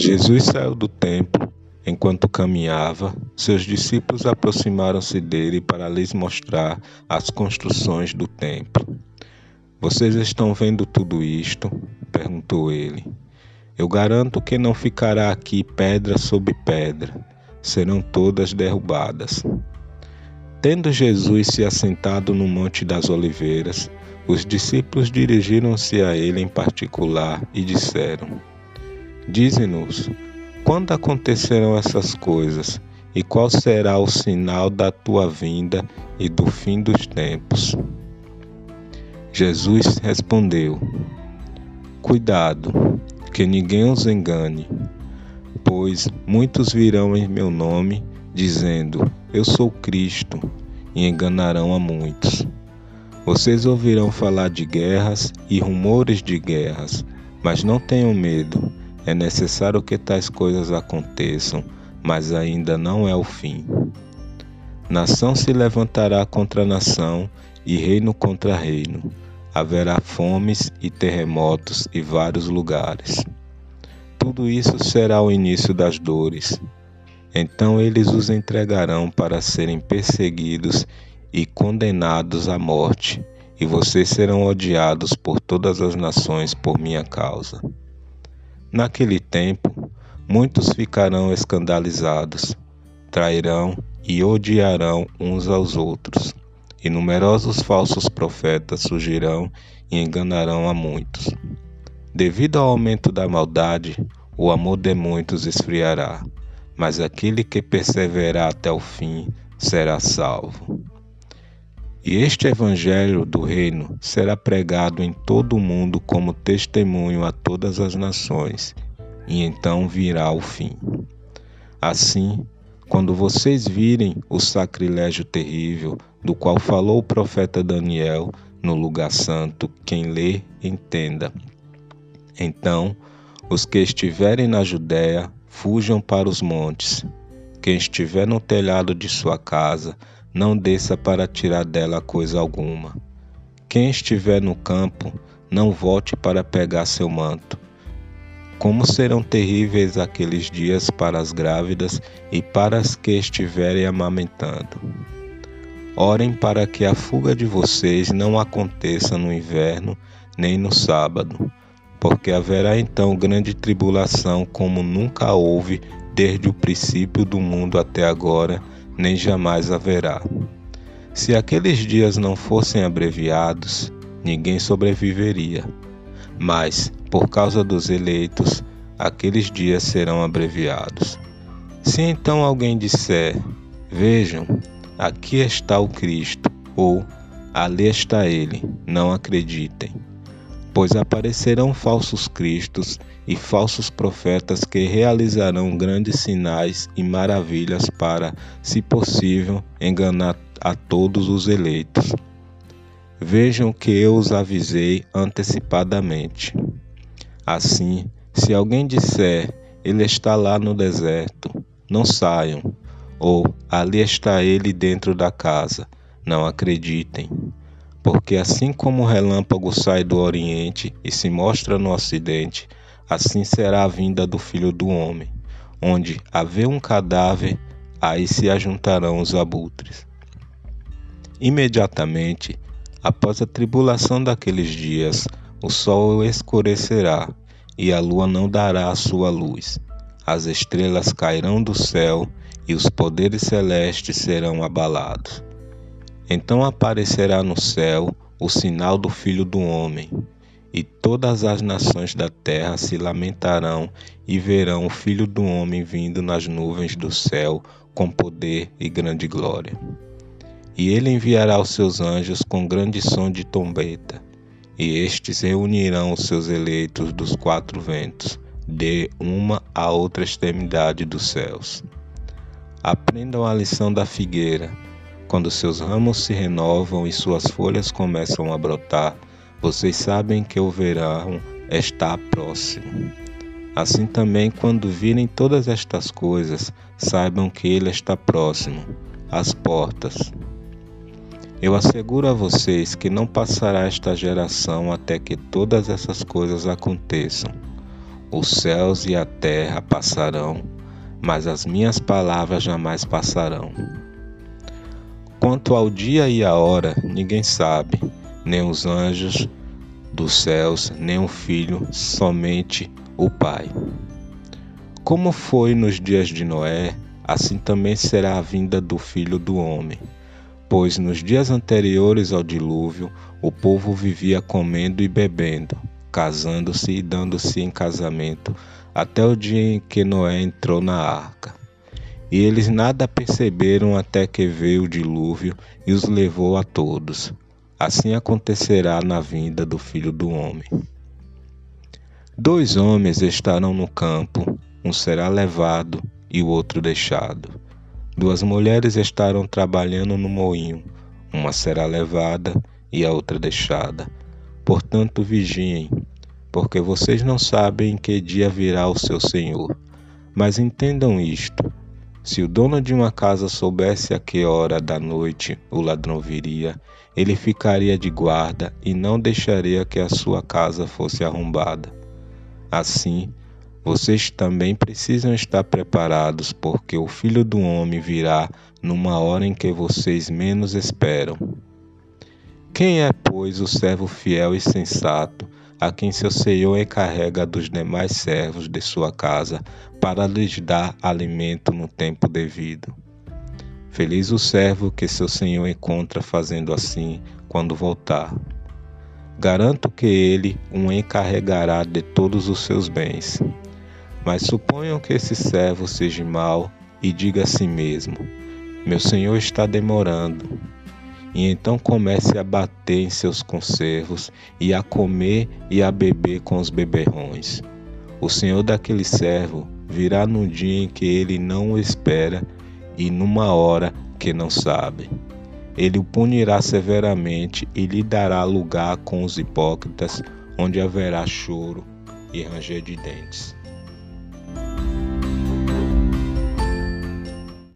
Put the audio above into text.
Jesus saiu do templo. Enquanto caminhava, seus discípulos aproximaram-se dele para lhes mostrar as construções do templo. Vocês estão vendo tudo isto? perguntou ele. Eu garanto que não ficará aqui pedra sobre pedra, serão todas derrubadas. Tendo Jesus se assentado no Monte das Oliveiras, os discípulos dirigiram-se a ele em particular e disseram: Dize-nos, quando acontecerão essas coisas, e qual será o sinal da tua vinda e do fim dos tempos? Jesus respondeu: Cuidado, que ninguém os engane, pois muitos virão em meu nome, dizendo: Eu sou Cristo, e enganarão a muitos. Vocês ouvirão falar de guerras e rumores de guerras, mas não tenham medo é necessário que tais coisas aconteçam, mas ainda não é o fim. Nação se levantará contra nação e reino contra reino. Haverá fomes e terremotos em vários lugares. Tudo isso será o início das dores. Então eles os entregarão para serem perseguidos e condenados à morte, e vocês serão odiados por todas as nações por minha causa. Naquele tempo, muitos ficarão escandalizados, trairão e odiarão uns aos outros, e numerosos falsos profetas surgirão e enganarão a muitos. Devido ao aumento da maldade, o amor de muitos esfriará, mas aquele que perseverar até o fim será salvo. E este evangelho do reino será pregado em todo o mundo como testemunho a todas as nações, e então virá o fim. Assim, quando vocês virem o sacrilégio terrível do qual falou o profeta Daniel no lugar santo, quem lê, entenda. Então, os que estiverem na Judéia, fujam para os montes. Quem estiver no telhado de sua casa, não desça para tirar dela coisa alguma. Quem estiver no campo, não volte para pegar seu manto. Como serão terríveis aqueles dias para as grávidas e para as que estiverem amamentando. Orem para que a fuga de vocês não aconteça no inverno nem no sábado, porque haverá então grande tribulação como nunca houve desde o princípio do mundo até agora nem jamais haverá. Se aqueles dias não fossem abreviados, ninguém sobreviveria. Mas, por causa dos eleitos, aqueles dias serão abreviados. Se então alguém disser: Vejam, aqui está o Cristo, ou ali está ele, não acreditem pois aparecerão falsos cristos e falsos profetas que realizarão grandes sinais e maravilhas para, se possível, enganar a todos os eleitos. Vejam que eu os avisei antecipadamente. Assim, se alguém disser, ele está lá no deserto, não saiam, ou ali está ele dentro da casa, não acreditem porque assim como o relâmpago sai do Oriente e se mostra no Ocidente, assim será a vinda do Filho do Homem, onde haver um cadáver, aí se ajuntarão os abutres. Imediatamente, após a tribulação daqueles dias, o sol escurecerá e a lua não dará a sua luz. As estrelas cairão do céu e os poderes celestes serão abalados. Então aparecerá no céu o sinal do Filho do Homem, e todas as nações da terra se lamentarão e verão o Filho do Homem vindo nas nuvens do céu com poder e grande glória. E ele enviará os seus anjos com grande som de trombeta, e estes reunirão os seus eleitos dos quatro ventos, de uma a outra extremidade dos céus. Aprendam a lição da figueira quando seus ramos se renovam e suas folhas começam a brotar, vocês sabem que o verão está próximo. Assim também, quando virem todas estas coisas, saibam que ele está próximo, às portas. Eu asseguro a vocês que não passará esta geração até que todas essas coisas aconteçam. Os céus e a terra passarão, mas as minhas palavras jamais passarão. Quanto ao dia e a hora, ninguém sabe, nem os anjos dos céus, nem o Filho, somente o Pai. Como foi nos dias de Noé, assim também será a vinda do Filho do Homem. Pois nos dias anteriores ao dilúvio, o povo vivia comendo e bebendo, casando-se e dando-se em casamento, até o dia em que Noé entrou na arca. E eles nada perceberam até que veio o dilúvio e os levou a todos. Assim acontecerá na vinda do Filho do Homem. Dois homens estarão no campo, um será levado e o outro deixado. Duas mulheres estarão trabalhando no moinho, uma será levada e a outra deixada. Portanto, vigiem, porque vocês não sabem em que dia virá o seu Senhor. Mas entendam isto: se o dono de uma casa soubesse a que hora da noite o ladrão viria, ele ficaria de guarda e não deixaria que a sua casa fosse arrombada. Assim, vocês também precisam estar preparados, porque o Filho do Homem virá numa hora em que vocês menos esperam. Quem é, pois, o servo fiel e sensato, a quem seu senhor encarrega dos demais servos de sua casa para lhes dar alimento no tempo devido. Feliz o servo que seu senhor encontra fazendo assim quando voltar. Garanto que ele o encarregará de todos os seus bens. Mas suponham que esse servo seja mau e diga a si mesmo: Meu senhor está demorando e então comece a bater em seus conservos e a comer e a beber com os beberrões. O senhor daquele servo virá no dia em que ele não o espera e numa hora que não sabe. Ele o punirá severamente e lhe dará lugar com os hipócritas, onde haverá choro e ranger de dentes.